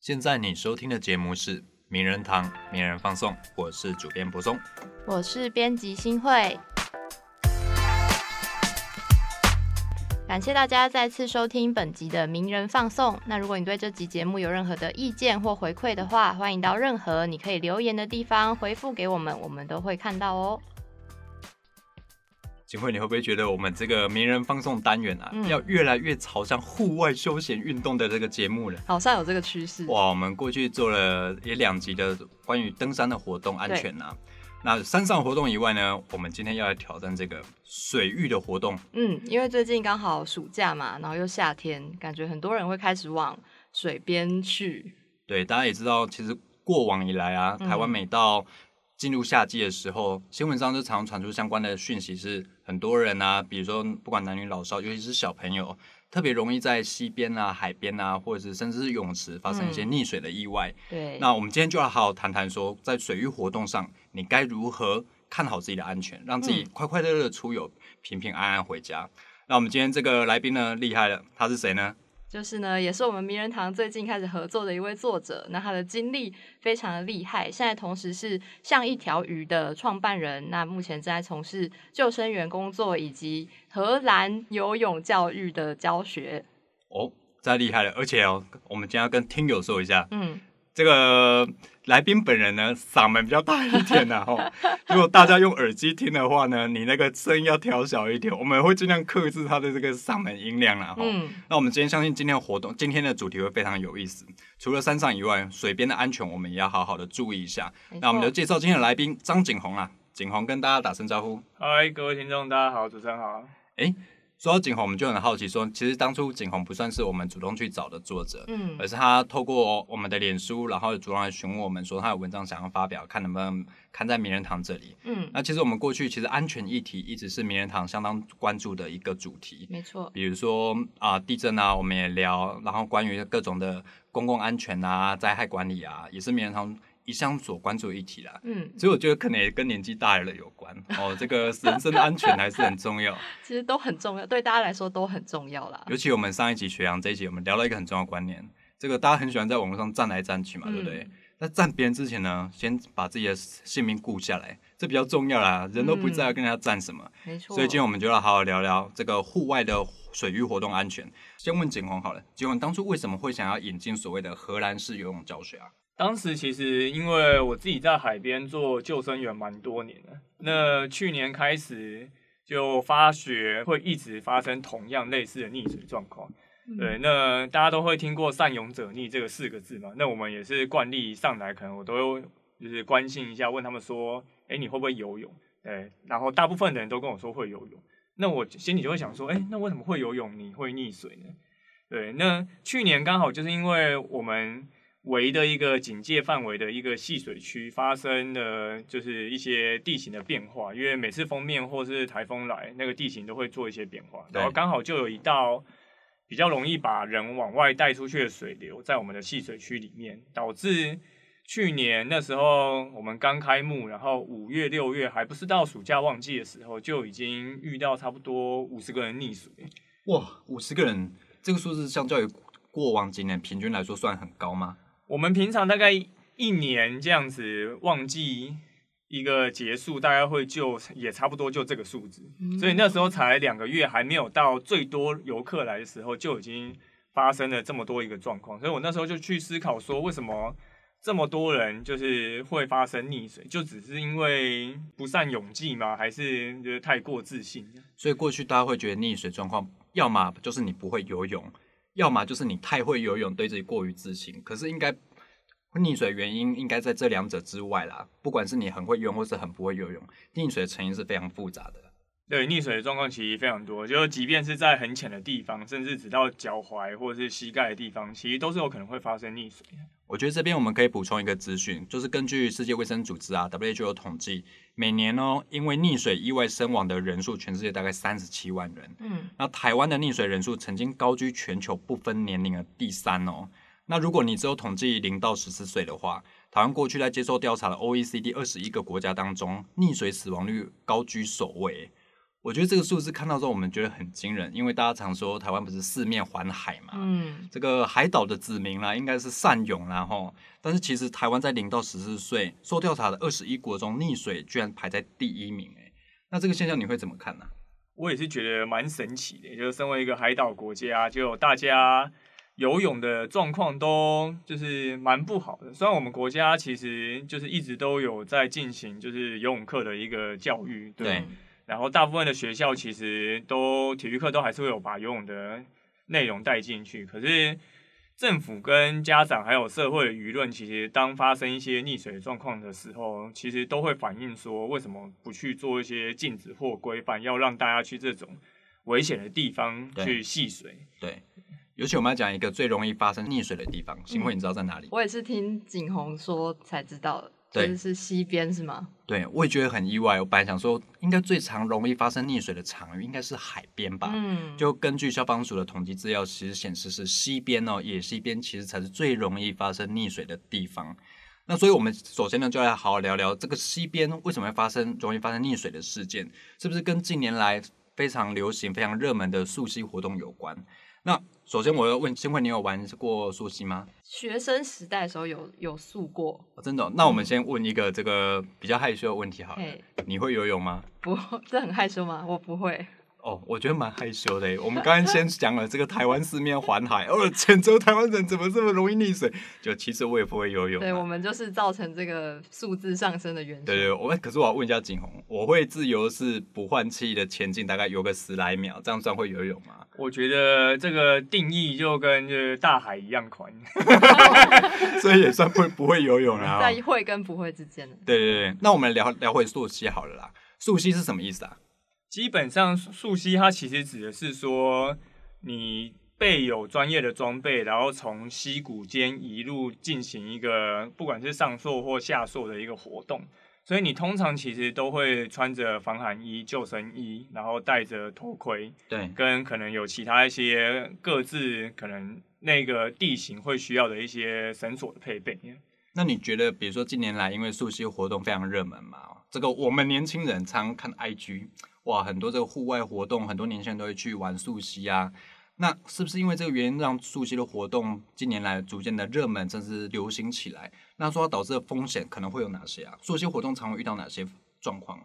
现在你收听的节目是《名人堂名人放送》，我是主编柏松。我是编辑新慧，感谢大家再次收听本集的名人放送。那如果你对这集节目有任何的意见或回馈的话，欢迎到任何你可以留言的地方回复给我们，我们都会看到哦。景慧，你会不会觉得我们这个名人放送单元啊，嗯要越来越朝向户外休闲运动的这个节目了？好像有这个趋势，哇，我们过去做了也两集的关于登山的活动安全啊。那山上活动以外呢，我们今天要来挑战这个水域的活动。嗯，因为最近刚好暑假嘛，然后又夏天，感觉很多人会开始往水边去。对，大家也知道，其实过往以来啊，嗯台湾每到进入夏季的时候，新闻上就常传出相关的讯息，是很多人啊，比如说不管男女老少，尤其是小朋友，特别容易在溪边啊、海边啊，或者是甚至是泳池发生一些嗯溺水的意外。对，那我们今天就要好好谈谈说，在水域活动上，你该如何看好自己的安全，让自己嗯快快乐乐出游，平平安安回家。那我们今天这个来宾呢，厉害了，他是谁呢？就是呢，也是我们名人堂最近开始合作的一位作者。那他的经历非常的厉害，现在同时是像一条鱼的创办人。那目前正在从事救生员工作以及荷兰游泳教育的教学。哦，太厉害了！而且哦，我们今天要跟听友说一下，嗯，这个来宾本人呢，嗓门比较大一点呐、哈。如果大家用耳机听的话呢，你那个声音要调小一点，我们会尽量克制他的这个嗓门音量啦，哈。嗯，那我们今天相信今天的活动，今天的主题会非常有意思。除了山上以外，水边的安全我们也要好好的注意一下。那我们就介绍今天的来宾张景宏啊，景宏跟大家打声招呼。嗨，各位听众，大家好，主持人好。说到景宏，我们就很好奇说，其实当初景宏不算是我们主动去找的作者，嗯而是他透过我们的脸书，然后主动来询问我们说他有文章想要发表，看能不能刊在名人堂这里。嗯，那其实我们过去其实安全议题一直是名人堂相当关注的一个主题，没错，比如说啊、地震啊，我们也聊，然后关于各种的公共安全啊、灾害管理啊，也是名人堂一向所关注的议题啦。嗯，所以我觉得可能也跟年纪大了有关哦，这个人身安全还是很重要。其实都很重要，对大家来说都很重要啦。尤其我们上一集学阳这一集，我们聊了一个很重要的观念，这个大家很喜欢在网络上站来站去嘛，对不对嗯？那站别人之前呢，先把自己的性命顾下来，这比较重要啦。人都不知道跟人家站什么，没错，所以今天我们就要好好聊聊这个户外的水域活动安全。先问景宏好了，景宏当初为什么会想要引进所谓的荷兰式游泳教学啊？当时其实因为我自己在海边做救生员蛮多年的，那去年开始就发觉会一直发生同样类似的溺水状况。嗯对，那大家都会听过“善泳者溺”这个四个字嘛？那我们也是惯例上来，可能我都会就是关心一下，问他们说：“哎，你会不会游泳？”对，然后大部分的人都跟我说会游泳。那我心里就会想说：“哎，那为什么会游泳你会溺水呢？”对，那去年刚好就是因为我们围的一个警戒范围的一个戏水区发生了就是一些地形的变化，因为每次封面或是台风来，那个地形都会做一些变化，然后刚好就有一道比较容易把人往外带出去的水流在我们的戏水区里面，导致去年那时候我们刚开幕，然后五月六月还不是到暑假旺季的时候，就已经遇到差不多五十个人溺水。哇，五十个人，这个数字相较于过往几年平均来说算很高吗？我们平常大概一年这样子旺季一个结束，大概会就也差不多就这个数字，嗯所以那时候才两个月，还没有到最多游客来的时候，就已经发生了这么多一个状况，所以我那时候就去思考说，为什么这么多人就是会发生溺水，就只是因为不善泳技吗？还是就是太过自信？所以过去大家会觉得溺水状况，要么就是你不会游泳，要么就是你太会游泳，对自己过于自信。可是应该溺水原因应该在这两者之外啦。不管是你很会游泳，或是很不会游泳，溺水的成因是非常复杂的。对，溺水的状况其实非常多，就即便是在很浅的地方，甚至只到脚踝或者是膝盖的地方，其实都是有可能会发生溺水。我觉得这边我们可以补充一个资讯，就是根据世界卫生组织啊 WHO 统计，每年哦因为溺水意外身亡的人数，全世界大概三十七万人。嗯，那台湾的溺水人数曾经高居全球不分年龄的第三哦。那如果你只有统计零到十四岁的话，台湾过去在接受调查的 OECD 二十一个国家当中，溺水死亡率高居首位。我觉得这个数字看到之后，我们觉得很惊人，因为大家常说台湾不是四面环海嘛，嗯，这个海岛的子民啦，应该是善泳啦吼。但是其实台湾在零到十四岁受调查的二十一国中，溺水居然排在第一名，哎，那这个现象你会怎么看呢？我也是觉得蛮神奇的，就是身为一个海岛国家，就大家游泳的状况都就是蛮不好的。虽然我们国家其实就是一直都有在进行就是游泳课的一个教育，对。然后大部分的学校其实都体育课都还是会有把游泳的内容带进去，可是政府跟家长还有社会的舆论，其实当发生一些溺水状况的时候，其实都会反映说，为什么不去做一些禁止或规范，要让大家去这种危险的地方去戏水？对，尤其我们要讲一个最容易发生溺水的地方，新会你知道在哪里？我也是听景洪说才知道的。对，是西边是吗？对，我也觉得很意外。我本来想说，应该最常容易发生溺水的场域应该是海边吧。嗯，就根据消防署的统计资料，其实显示是西边哦，野溪边其实才是最容易发生溺水的地方。那所以，我们首先呢，就来好好聊聊这个西边为什么会发生容易发生溺水的事件，是不是跟近年来非常流行、非常热门的溯溪活动有关？那首先我要问先问，你有玩过溯溪吗？学生时代的时候有有溯过，真的。那我们先问一个这个比较害羞的问题好了，你会游泳吗？不，这很害羞吗？我不会。哦，我觉得蛮害羞的。我们刚刚先讲了这个台湾四面环海，哦，泉州台湾人怎么这么容易溺水？就其实我也不会游泳。对，我们就是造成这个数字上升的原因。对对，我可是我要问一下景洪，我会自由是不换气的前进，大概游个十来秒，这样算会游泳吗？我觉得这个定义就跟就是大海一样宽 所以也算会不会游泳了。在会跟不会之间。对对对，那我们聊聊回溯溪好了啦。溯溪是什么意思啊？基本上，溯溪它其实指的是说，你备有专业的装备，然后从溪谷间一路进行一个不管是上溯或下溯的一个活动。所以你通常其实都会穿着防寒衣、救生衣，然后戴着头盔，对，跟可能有其他一些各自可能那个地形会需要的一些绳索的配备。那你觉得，比如说近年来因为溯溪活动非常热门嘛，这个我们年轻人常看 IG。哇，很多这个户外活动，很多年轻人都会去玩溯溪啊。那是不是因为这个原因，让溯溪的活动近年来逐渐的热门，甚至流行起来？那说导致的风险可能会有哪些啊？溯溪活动常会遇到哪些状况？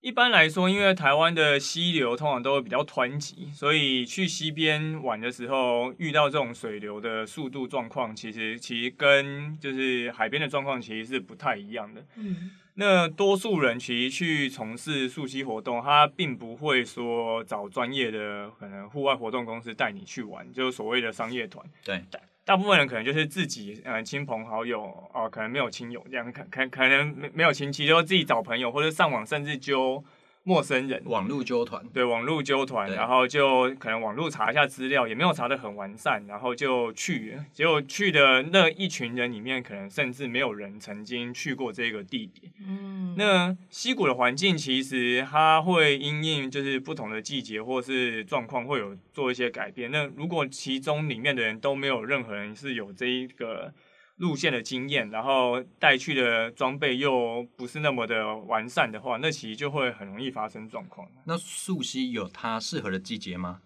一般来说，因为台湾的溪流通常都会比较湍急，所以去溪边玩的时候，遇到这种水流的速度状况，其实其实跟就是海边的状况其实是不太一样的。嗯。那多数人其实去从事溯溪活动，他并不会说找专业的可能户外活动公司带你去玩，就是所谓的商业团。对，大部分人可能就是自己，呃，亲朋好友哦，可能没有亲友这样，可可可能没没有亲戚，就自己找朋友或者上网，甚至就。陌生人网络纠团，对网络纠团，然后就可能网络查一下资料，也没有查的很完善，然后就去，结果去的那一群人里面，可能甚至没有人曾经去过这个地点。嗯，那溪谷的环境其实它会因应就是不同的季节或是状况会有做一些改变。那如果其中里面的人都没有任何人是有这一个。路线的经验，然后带去的装备又不是那么的完善的话，那其实就会很容易发生状况。那溯溪有它适合的季节吗？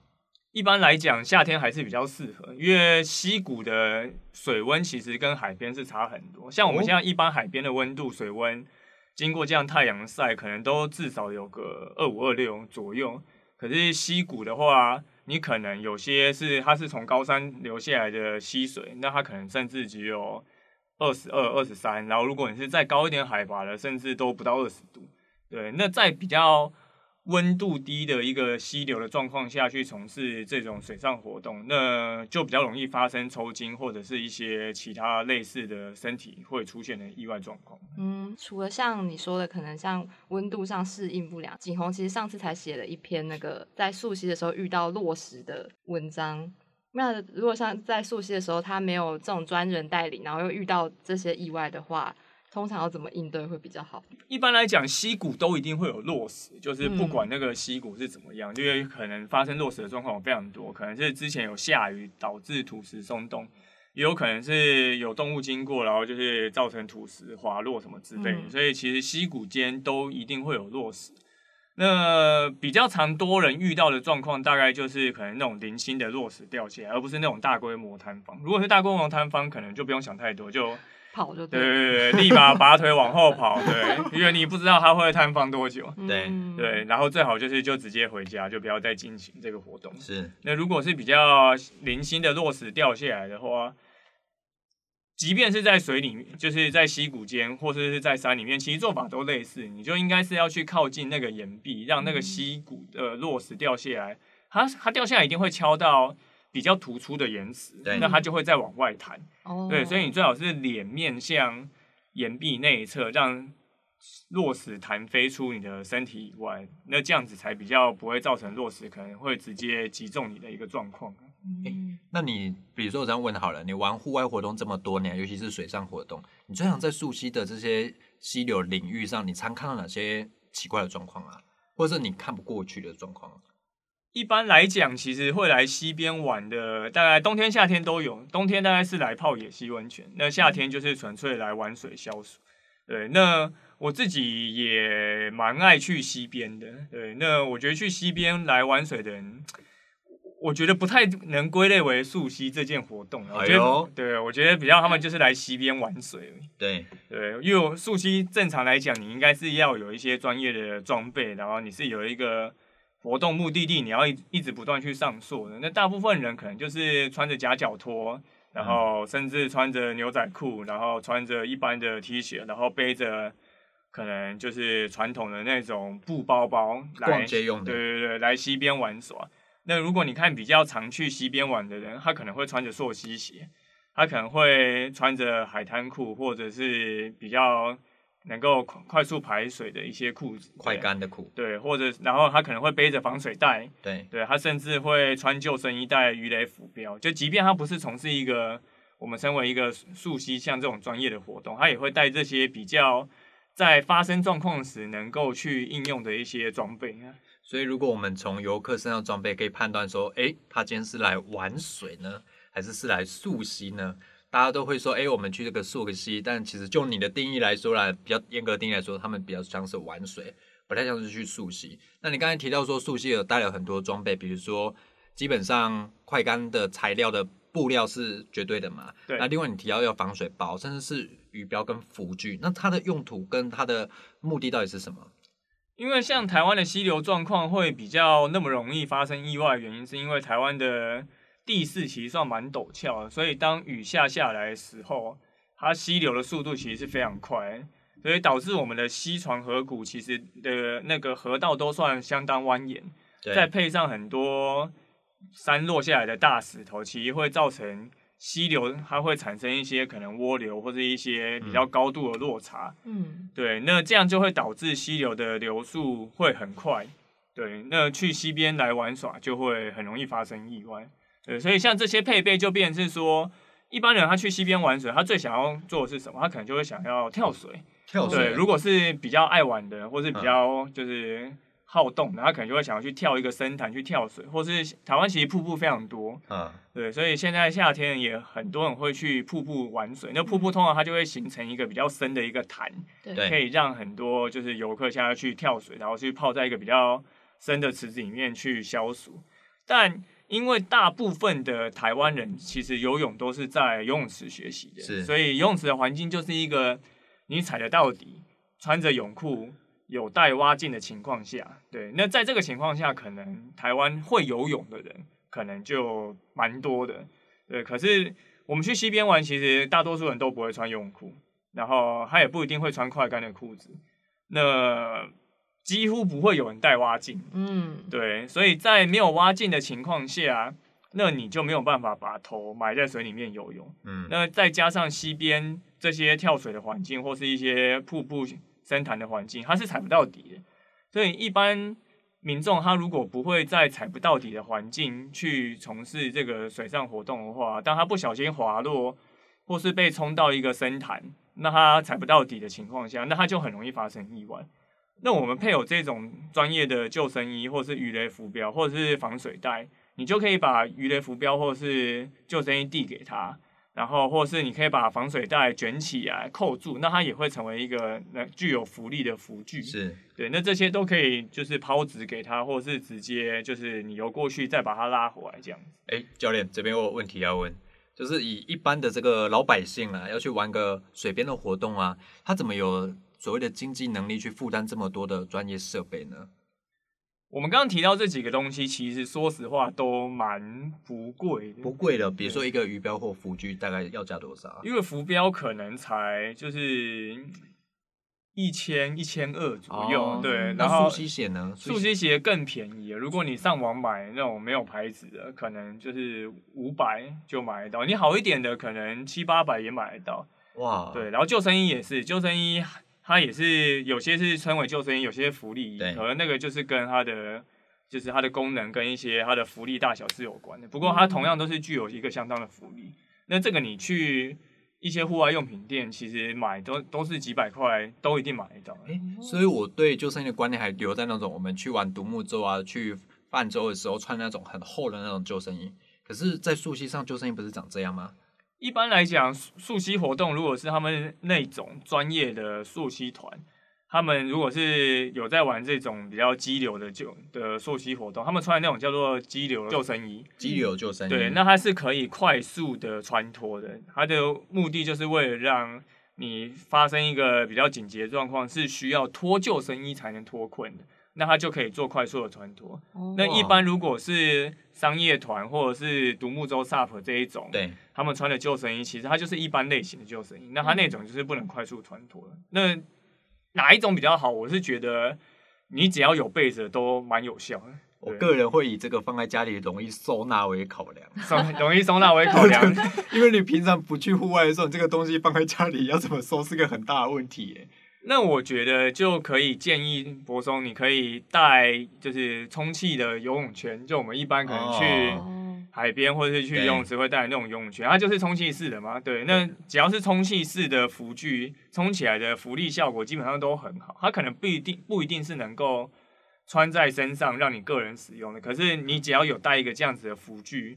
一般来讲，夏天还是比较适合，因为溪谷的水温其实跟海边是差很多。像我们现在一般海边的温度、水温，经过这样太阳晒，可能都至少有个二五二六左右。可是溪谷的话，你可能有些是它是从高山流下来的溪水，那它可能甚至只有二十二、二十三，然后如果你是再高一点海拔的，甚至都不到二十度。对，那在比较。温度低的一个溪流的状况下去从事这种水上活动，那就比较容易发生抽筋或者是一些其他类似的身体会出现的意外状况。嗯，除了像你说的，可能像温度上适应不良，景洪其实上次才写了一篇那个在溯溪的时候遇到落石的文章。那如果像在溯溪的时候，他没有这种专人带领，然后又遇到这些意外的话。通常要怎么应对会比较好？一般来讲，溪谷都一定会有落石，就是不管那个溪谷是怎么样，因为可能发生落石的状况非常多，可能是之前有下雨导致土石松动，也有可能是有动物经过，然后就是造成土石滑落什么之类的。所以其实溪谷间都一定会有落石。那比较常多人遇到的状况，大概就是可能那种零星的落石掉下来，而不是那种大规模坍方。如果是大规模坍方，可能就不用想太多，就跑就对对了，对对，立马 拔腿往后跑，对，因为你不知道它会坍方多久。对嗯对，然后最好就是就直接回家，就不要再进行这个活动。是那如果是比较零星的落石掉下来的话，即便是在水里面，就是在溪谷间或者是在山里面，其实做法都类似。你就应该是要去靠近那个岩壁，让那个溪谷的落石掉下来。它它掉下来一定会敲到比较突出的岩石，对那它就会再往外弹。哦对，所以你最好是脸面向岩壁那一侧，让落石弹飞出你的身体以外，那这样子才比较不会造成落石可能会直接击中你的一个状况。嗯那你比如说我这样问好了，你玩户外活动这么多年，尤其是水上活动，你最常在溯溪的这些溪流领域上，你常看到哪些奇怪的状况啊，或者是你看不过去的状况？一般来讲，其实会来溪边玩的，大概冬天、夏天都有。冬天大概是来泡野溪温泉，那夏天就是纯粹来玩水消暑。对，那我自己也蛮爱去溪边的。对，那我觉得去溪边来玩水的人，我觉得不太能归类为溯溪这件活动啊。我觉得，对我觉得比较他们就是来溪边玩水。对，对，因为我溯溪正常来讲，你应该是要有一些专业的装备，然后你是有一个活动目的地，你要一一直不断去上溯的。那大部分人可能就是穿着夹脚拖，然后甚至穿着牛仔裤，然后穿着一般的 T 恤，然后背着可能就是传统的那种布包包来逛街用的对对对，来溪边玩耍。那如果你看比较常去溪边玩的人，他可能会穿着溯溪鞋，他可能会穿着海滩裤，或者是比较能够快快速排水的一些裤子，快干的裤，对，或者然后他可能会背着防水袋，对，对他甚至会穿救生衣、带鱼雷浮标，就即便他不是从事一个我们身为一个溯溪像这种专业的活动，他也会带这些比较在发生状况时能够去应用的一些装备啊。所以如果我们从游客身上装备可以判断说，诶，他今天是来玩水呢，还是是来溯溪呢？大家都会说，诶，我们去这个溯个溪，但其实就你的定义来说啦，比较严格的定义来说，他们比较像是玩水，不太像是去溯溪。那你刚才提到说溯溪有带了很多装备，比如说基本上快干的材料的布料是绝对的嘛，对那另外你提到要防水包，甚至是鱼标跟浮具，那它的用途跟它的目的到底是什么？因为像台湾的溪流状况会比较那么容易发生意外，原因是因为台湾的地势其实算蛮陡峭的，所以当雨下下来的时候，它溪流的速度其实是非常快，所以导致我们的溪床河谷其实的那个河道都算相当蜿蜒，对再配上很多山落下来的大石头，其实会造成溪流它会产生一些可能涡流或者一些比较高度的落差。嗯对，那这样就会导致溪流的流速会很快。对，那去溪边来玩耍就会很容易发生意外。对，所以像这些配备就变成是说，一般人他去溪边玩水，他最想要做的是什么？他可能就会想要跳水。跳水，如果是比较爱玩的，或是比较就是好动的，他可能就会想要去跳一个深潭去跳水，或是台湾其实瀑布非常多。嗯，对，所以现在夏天也很多人会去瀑布玩水。那瀑布通常它就会形成一个比较深的一个潭，对对可以让很多就是游客下去跳水，然后去泡在一个比较深的池子里面去消暑。但因为大部分的台湾人其实游泳都是在游泳池学习的，是所以游泳池的环境就是一个你踩得到底，穿着泳裤。有带蛙镜的情况下，对，那在这个情况下，可能台湾会游泳的人可能就蛮多的，对。可是我们去西边玩，其实大多数人都不会穿游泳裤，然后他也不一定会穿快干的裤子，那几乎不会有人带蛙镜，嗯对。所以在没有蛙镜的情况下，那你就没有办法把头埋在水里面游泳。嗯，那再加上溪边这些跳水的环境，或是一些瀑布、深潭的环境，它是踩不到底的。所以一般民众他如果不会在踩不到底的环境去从事这个水上活动的话，当他不小心滑落，或是被冲到一个深潭，那他踩不到底的情况下，那他就很容易发生意外。那我们配有这种专业的救生衣，或是鱼雷浮标，或者是防水袋，你就可以把鱼雷浮标或是救生衣递给他。然后或是你可以把防水袋卷起来扣住，那它也会成为一个那具有浮力的浮具。是对，那这些都可以就是抛掷给他，或者是直接就是你游过去再把它拉回来这样子。哎，教练这边我有问题要问，就是以一般的这个老百姓啊，要去玩个水边的活动啊，他怎么有所谓的经济能力去负担这么多的专业设备呢？我们刚刚提到这几个东西，其实说实话都蛮不贵的，不贵的，比如说一个鱼标或浮具，大概要价多少啊？因为浮标可能才就是一千一千二左右，哦对，那然后溯溪鞋呢？速吸鞋更便宜。如果你上网买那种没有牌子的，可能就是五百就买得到。你好一点的，可能七八百也买得到。哇，对，然后救生衣也是，救生衣它也是有些是称为救生衣，有些福利衣，对可能那个就是跟它的就是它的功能跟一些它的福利大小是有关的。不过它同样都是具有一个相当的福利。那这个你去一些户外用品店，其实买都都是几百块，都一定买得到。哎，所以我对救生衣的观念还留在那种我们去玩独木舟啊，去泛舟的时候穿那种很厚的那种救生衣。可是，在溯溪上救生衣不是长这样吗？一般来讲，溯溯溪活动如果是他们那种专业的溯溪团，他们如果是有在玩这种比较激流的救的溯溪活动，他们穿的那种叫做激流救生衣，激流救生衣，对，那它是可以快速的穿脱的。它的目的就是为了让你发生一个比较紧急的状况，是需要脱救生衣才能脱困的，那它就可以做快速的穿脱。哦那一般如果是商业团或者是独木舟 SUP 这一种，对，他们穿的救生衣，其实它就是一般类型的救生衣，那它那种就是不能快速穿脱的。那哪一种比较好？我是觉得你只要有被子都蛮有效的。我个人会以这个放在家里容易收纳为考量，松 容易收纳为考量，因为你平常不去户外的时候，你这个东西放在家里要怎么收是个很大的问题耶。那我觉得就可以建议博松，你可以带就是充气的游泳圈，就我们一般可能去哦。海边或者是去游泳池会带那种游泳圈，它就是充气式的嘛。对，那只要是充气式的浮具，充起来的浮力效果基本上都很好。它可能不一定不一定是能够穿在身上让你个人使用的，可是你只要有带一个这样子的浮具，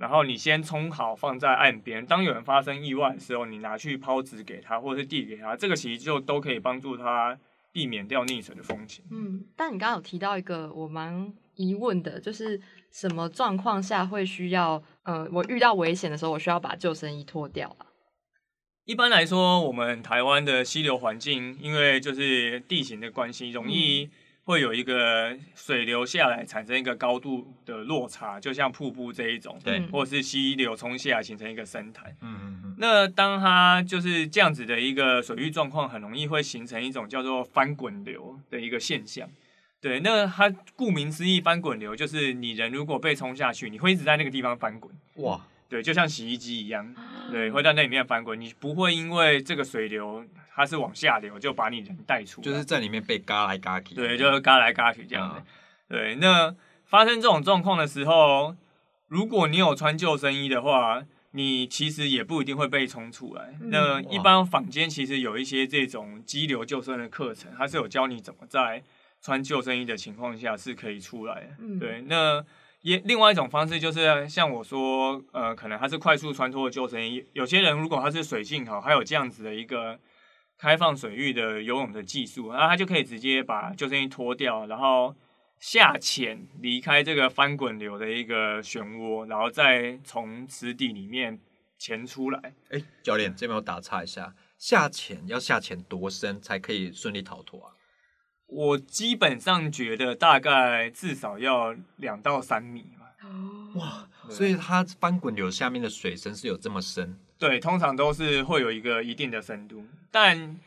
然后你先冲好放在岸边，当有人发生意外的时候，你拿去抛掷给他或者是递给他，这个其实就都可以帮助他避免掉溺水的风险。嗯，但你刚刚有提到一个我蛮疑问的，就是什么状况下会需要，呃，我遇到危险的时候，我需要把救生衣脱掉啊？一般来说，我们台湾的溪流环境，因为就是地形的关系，容易会有一个水流下来产生一个高度的落差，就像瀑布这一种，对嗯或者是溪流冲下来形成一个深潭。嗯嗯嗯，那当它就是这样子的一个水域状况，很容易会形成一种叫做翻滚流的一个现象。对，那它顾名思义，翻滚流就是你人如果被冲下去，你会一直在那个地方翻滚。哇，对，就像洗衣机一样，对，会在那里面翻滚。你不会因为这个水流它是往下流，就把你人带出来，就是在里面被嘎来嘎去。对，就是嘎来嘎去这样对，那发生这种状况的时候，如果你有穿救生衣的话，你其实也不一定会被冲出来。嗯那一般坊间其实有一些这种激流救生的课程，它是有教你怎么在穿救生衣的情况下是可以出来的。嗯对，那也另外一种方式就是像我说，呃，可能它是快速穿脱的救生衣。有些人如果他是水性好，还有这样子的一个开放水域的游泳的技术，那他就可以直接把救生衣脱掉，然后下潜离开这个翻滚流的一个漩涡，然后再从池底里面潜出来。哎，教练这边我打岔一下，下潜要下潜多深才可以顺利逃脱啊？我基本上觉得大概至少要两到三米吧。哇，对所以它翻滚流下面的水深是有这么深？对，通常都是会有一个一定的深度，但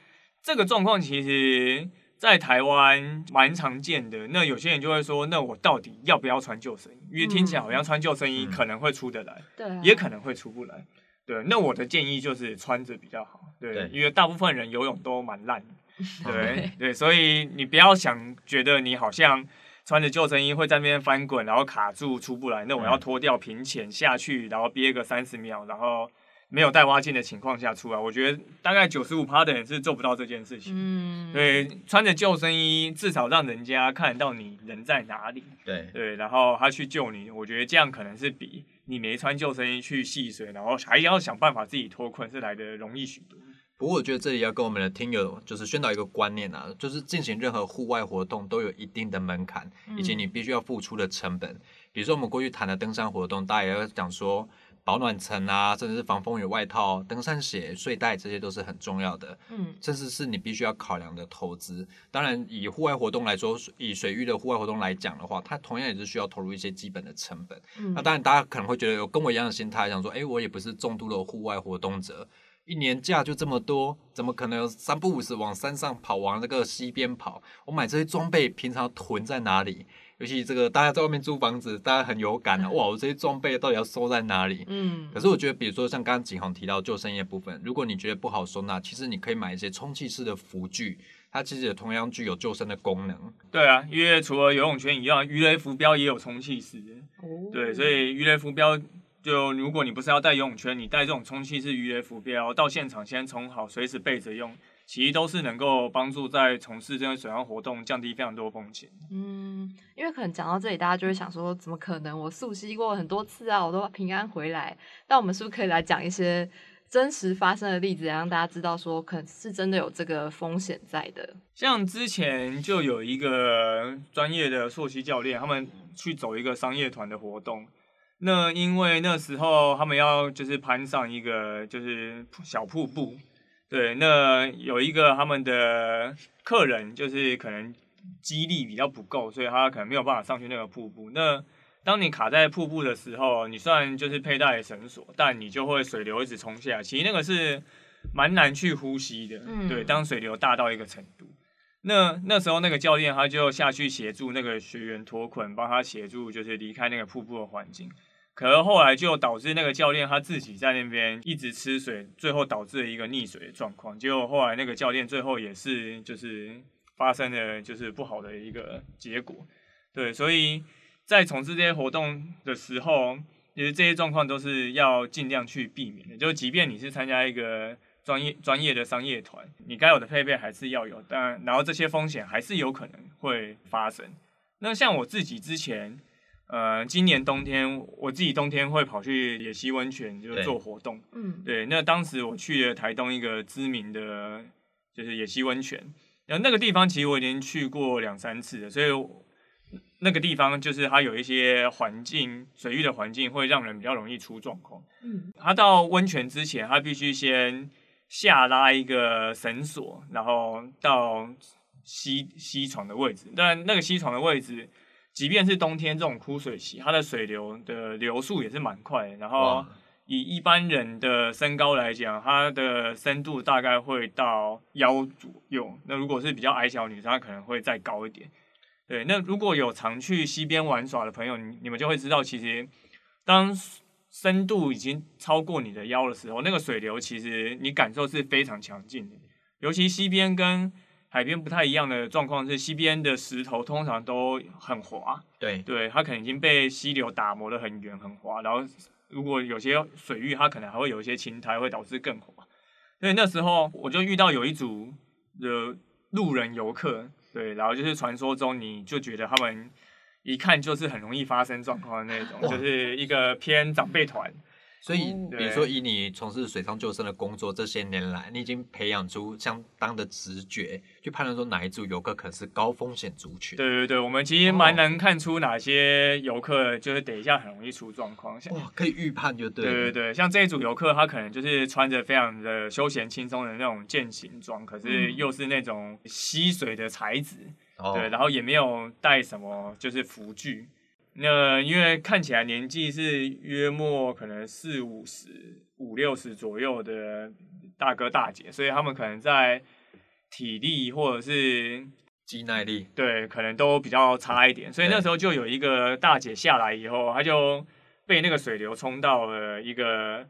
这个状况其实在台湾蛮常见的。那有些人就会说，那我到底要不要穿救生衣？因为听起来好像穿救生衣嗯可能会出得来，对、啊，也可能会出不来。对，那我的建议就是穿着比较好。对，对因为大部分人游泳都蛮烂 对对，所以你不要想觉得你好像穿着救生衣会在那边翻滚，然后卡住出不来。那我要嗯脱掉平潜下去，然后憋个三十秒，然后没有带蛙镜的情况下出来。我觉得大概九十五趴的人是做不到这件事情。嗯，对，穿着救生衣，至少让人家看到你人在哪里。对，对，然后他去救你，我觉得这样可能是比你没穿救生衣去戏水，然后还要想办法自己脱困，是来的容易许多。不过我觉得这里要跟我们的听友就是宣导一个观念啊，就是进行任何户外活动都有一定的门槛，以及你必须要付出的成本。比如说我们过去谈的登山活动，大家也要讲说保暖层啊，甚至是防风雨外套、登山鞋、睡袋，这些都是很重要的。嗯甚至是你必须要考量的投资。当然，以户外活动来说，以水域的户外活动来讲的话，它同样也是需要投入一些基本的成本。嗯那当然，大家可能会觉得有跟我一样的心态，想说，哎，我也不是重度的户外活动者，一年假就这么多，怎么可能三不五时往山上跑，往那个溪边跑？我买这些装备平常囤在哪里？尤其这个大家在外面租房子，大家很有感啊，哇，我这些装备到底要收在哪里？嗯可是我觉得，比如说像刚刚景宏提到救生衣的部分，如果你觉得不好收纳，其实你可以买一些充气式的浮具，它其实也同样具有救生的功能。对啊，因为除了游泳圈一样，鱼雷浮标也有充气式。哦对，所以鱼雷浮标就如果你不是要带游泳圈，你带这种充气式鱼雷浮标到现场先充好，随时备着用，其实都是能够帮助在从事这些水上活动降低非常多风险。嗯，因为可能讲到这里，大家就会想说，怎么可能？我溯溪过很多次啊，我都平安回来。那我们是不是可以来讲一些真实发生的例子，让大家知道说，可能是真的有这个风险在的？像之前就有一个专业的溯溪教练，他们去走一个商业团的活动。那因为那时候他们要就是攀上一个就是小瀑布，对，那有一个他们的客人就是可能肌力比较不够，所以他可能没有办法上去那个瀑布。那当你卡在瀑布的时候，你虽然就是佩戴绳索，但你就会水流一直冲下来，其实那个是蛮难去呼吸的。嗯对，当水流大到一个程度，那那时候那个教练他就下去协助那个学员脱困，帮他协助就是离开那个瀑布的环境。可是后来就导致那个教练他自己在那边一直吃水，最后导致了一个溺水的状况。结果后来那个教练最后也是就是发生了就是不好的一个结果。对，所以在从事这些活动的时候，其实这些状况都是要尽量去避免的。就即便你是参加一个专业专业的商业团，你该有的配备还是要有，但然后这些风险还是有可能会发生。那像我自己之前，呃，今年冬天我自己冬天会跑去野溪温泉，就对做活动。嗯对，那当时我去了台东一个知名的，就是野溪温泉，然后那个地方其实我已经去过两三次了，所以那个地方就是它有一些环境，水域的环境会让人比较容易出状况。嗯他到温泉之前，他必须先下拉一个绳索，然后到西西床的位置。但那个西床的位置，即便是冬天这种枯水期，它的水流的流速也是蛮快的。然后以一般人的身高来讲，它的深度大概会到腰左右。那如果是比较矮小女生，她可能会再高一点。对，那如果有常去溪边玩耍的朋友，你你们就会知道，其实当深度已经超过你的腰的时候，那个水流其实你感受是非常强劲的。尤其溪边跟海边不太一样的状况是，西边的石头通常都很滑，对，对，它可能已经被溪流打磨的很圆很滑，然后如果有些水域，它可能还会有一些青苔，会导致更滑。所以那时候我就遇到有一组的路人游客，对，然后就是传说中你就觉得他们一看就是很容易发生状况的那种，就是一个偏长辈团。所以哦比如说以你从事水上救生的工作这些年来，你已经培养出相当的直觉，去判断说哪一组游客可能是高风险族群。对对对，我们其实蛮哦能看出哪些游客就是等一下很容易出状况，像哇，可以预判就对了。对对对，像这一组游客，他可能就是穿着非常的休闲轻松的那种健行装，可是嗯又是那种吸水的材质，哦对，然后也没有带什么就是浮具。那因为看起来年纪是约莫可能四五十、五六十左右的大哥大姐，所以他们可能在体力或者是肌耐力。对，可能都比较差一点，所以那时候就有一个大姐下来以后，她就被那个水流冲到了一个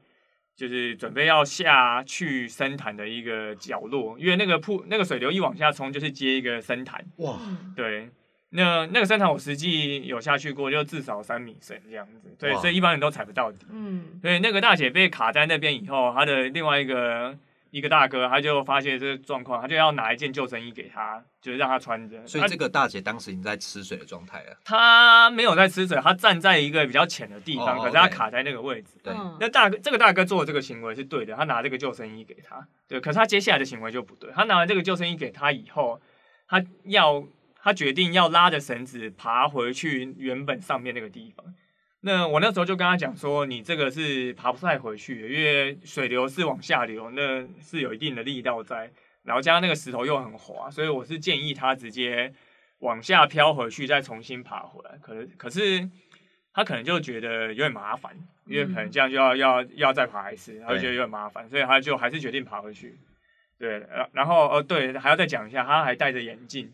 就是准备要下去深潭的一个角落，因为那个瀑那个水流一往下冲就是接一个深潭，哇，嗯对。那那个深潭我实际有下去过，就至少三米深这样子，对，所以一般人都踩不到底。嗯所以那个大姐被卡在那边以后，她的另外一个一个大哥，他就发现这个状况，他就要拿一件救生衣给她，就是让她穿着。所以这个大姐当时已经在吃水的状态了。她没有在吃水，她站在一个比较浅的地方，哦可是她卡在那个位置。对，嗯那大哥这个大哥做的这个行为是对的，他拿这个救生衣给她，对，可是他接下来的行为就不对，他拿完这个救生衣给她以后，他要他决定要拉着绳子爬回去原本上面那个地方。那我那时候就跟他讲说，你这个是爬不太回去的，因为水流是往下流，那是有一定的力道在，然后加上那个石头又很滑，所以我是建议他直接往下飘回去，再重新爬回来。可是可是他可能就觉得有点麻烦，因为可能这样就要要要再爬一次，他就觉得有点麻烦，所以他就还是决定爬回去。对，然然后呃对，还要再讲一下，他还戴着眼镜。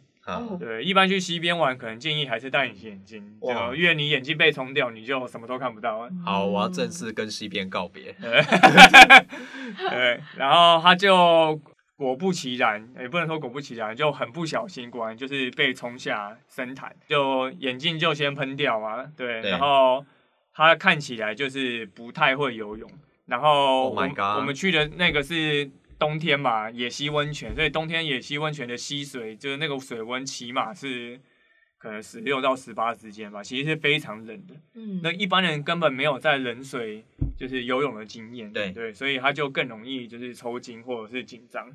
对，一般去溪边玩，可能建议还是戴隐形眼镜，因为你眼镜被冲掉，你就什么都看不到。好，我要正式跟西边告别。对，然后他就果不其然，也不能说果不其然，就很不小心，果然就是被冲下深潭，就眼镜就先喷掉嘛。对，对然后他看起来就是不太会游泳，然后 Oh 我们我们去的那个是。冬天嘛，野溪温泉，所以冬天野溪温泉的溪水就是那个水温起码是可能十六到十八之间吧，其实是非常冷的。嗯。那一般人根本没有在冷水就是游泳的经验，对。对，所以他就更容易就是抽筋或者是紧张，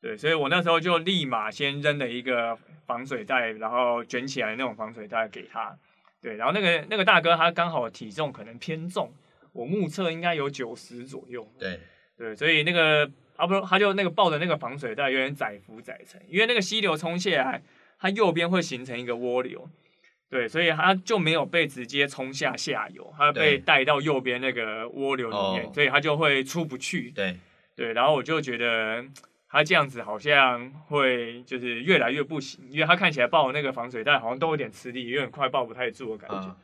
对，所以我那时候就立马先扔了一个防水袋，然后卷起来那种防水袋给他，对，然后那个那个大哥他刚好体重可能偏重，我目测应该有九十左右，对，对，所以那个啊不是，他就那个抱着那个防水袋有点载浮载沉，因为那个溪流冲下来，它右边会形成一个涡流，对，所以他就没有被直接冲下下游，他被带到右边那个涡流里面，哦所以他就会出不去，对，对，然后我就觉得他这样子好像会就是越来越不行，因为他看起来抱那个防水袋好像都有点吃力，有点快抱不太住的感觉。啊，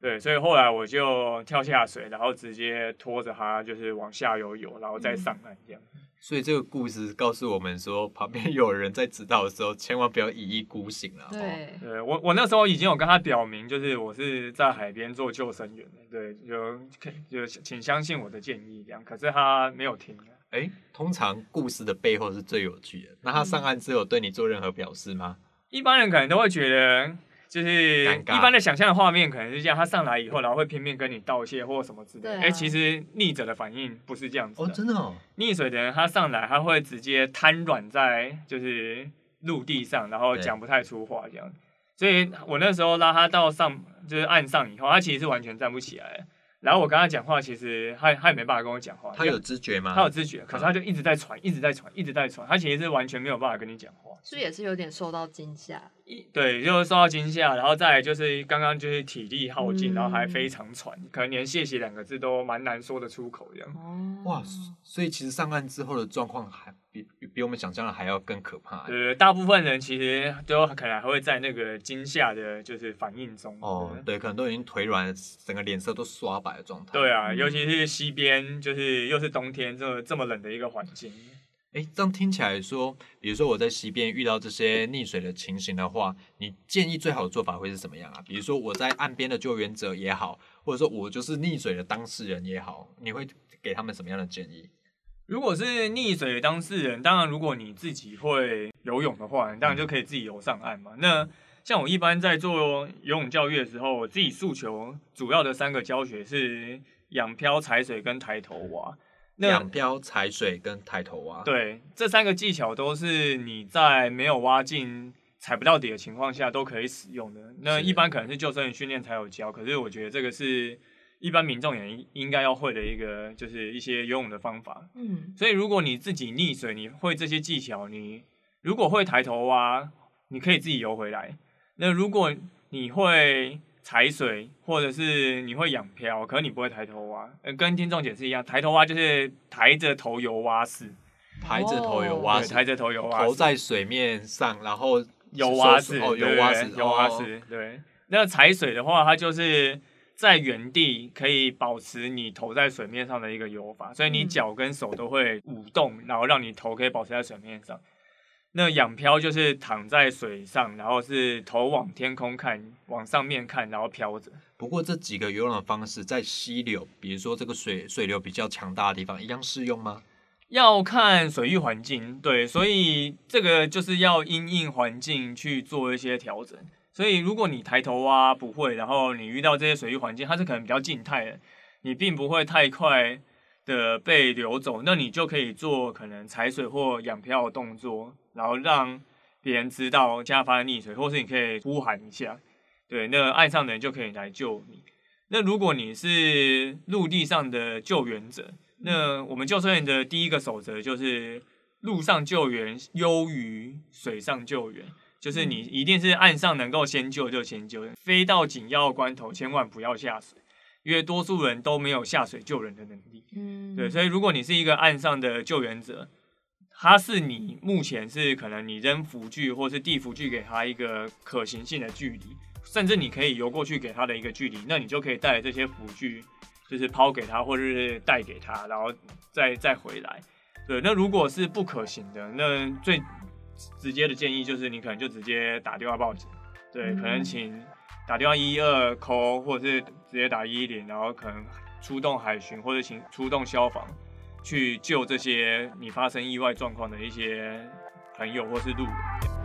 对，所以后来我就跳下水，然后直接拖着他就是往下游游，然后再上岸这样。所以这个故事告诉我们说，旁边有人在指导的时候，千万不要一意孤行了。哦，对，对我，我那时候已经有跟他表明，就是我是在海边做救生员的，对，就就请相信我的建议这样。可是他没有听。哎，通常故事的背后是最有趣的。那他上岸之后有对你做任何表示吗？一般人可能都会觉得，就是一般的想象的画面可能是这样，他上来以后，然后会拼命跟你道谢或什么之类的。哎、其实逆者的反应不是这样子哦，的。真的哦，溺水的人他上来，他会直接瘫软在就是陆地上，然后讲不太出话这样。所以我那时候拉他到上就是岸上以后，他其实是完全站不起来。然后我跟他讲话，其实他他也没办法跟我讲话。他有知觉吗？他有知觉，可是他就一直在喘，一直在喘，一直在喘。他其实是完全没有办法跟你讲话。是不是也是有点受到惊吓？一对，就是受到惊吓，然后再来就是刚刚就是体力耗尽，嗯然后还非常喘，可能连谢谢两个字都蛮难说得出口这样。哦，哇，所以其实上岸之后的状况还比比比我们想象的还要更可怕。对，大部分人其实都可能还会在那个惊吓的，就是反应中。哦，对，可能都已经腿软，整个脸色都刷白的状态。对啊，尤其是西边，就是又是冬天，这么这么冷的一个环境。哎，这样听起来说，比如说我在溪边遇到这些溺水的情形的话，你建议最好的做法会是什么样啊？比如说我在岸边的救援者也好，或者说我就是溺水的当事人也好，你会给他们什么样的建议？如果是溺水的当事人，当然如果你自己会游泳的话，你当然就可以自己游上岸嘛。那像我一般在做游泳教育的时候，我自己诉求主要的三个教学是仰漂、踩水跟抬头蛙。那仰漂、踩水跟抬头蛙。，对，这三个技巧都是你在没有挖进、踩不到底的情况下都可以使用的。那一般可能是救生员训练才有教，可是我觉得这个是一般民众也应应该要会的一个，就是一些游泳的方法。嗯，所以如果你自己溺水，你会这些技巧，你如果会抬头蛙，你可以自己游回来。那如果你会踩水，或者是你会仰漂，可是你不会抬头蛙，呃，跟听众解释一样，抬头蛙就是抬着头游蛙式，抬着头游蛙，式，抬着头游蛙式，头在水面上，然后游蛙式，哦，对游蛙式，对游蛙哦。式，对。那踩水的话，它就是在原地可以保持你头在水面上的一个游法，所以你嗯脚跟手都会舞动，然后让你头可以保持在水面上。那仰漂就是躺在水上，然后是头往天空看，往上面看，然后飘着。不过这几个游泳的方式在溪流，比如说这个水水流比较强大的地方，一样适用吗？要看水域环境，对，所以这个就是要因应环境去做一些调整。所以如果你抬头蛙不会，然后你遇到这些水域环境，它是可能比较静态的，你并不会太快的被流走，那你就可以做可能踩水或仰漂的动作，然后让别人知道现在发生溺水，或是你可以呼喊一下，对，那岸上的人就可以来救你。那如果你是陆地上的救援者，那我们救生员的第一个守则就是陆上救援优于水上救援，就是你一定是岸上能够先救就先救，飞到紧要关头千万不要下水，因为多数人都没有下水救人的能力。嗯，对，所以如果你是一个岸上的救援者，他是你目前是可能你扔浮具或是递浮具给他一个可行性的距离，甚至你可以游过去给他的一个距离，那你就可以带这些浮具，就是抛给他或者是带给他，然后再再回来。对，那如果是不可行的，那最直接的建议就是你可能就直接打电话报警，对，可能嗯请打电话一一二九或者是直接打一一零，然后可能出动海巡或者请出动消防去救这些你发生意外状况的一些朋友或是路人。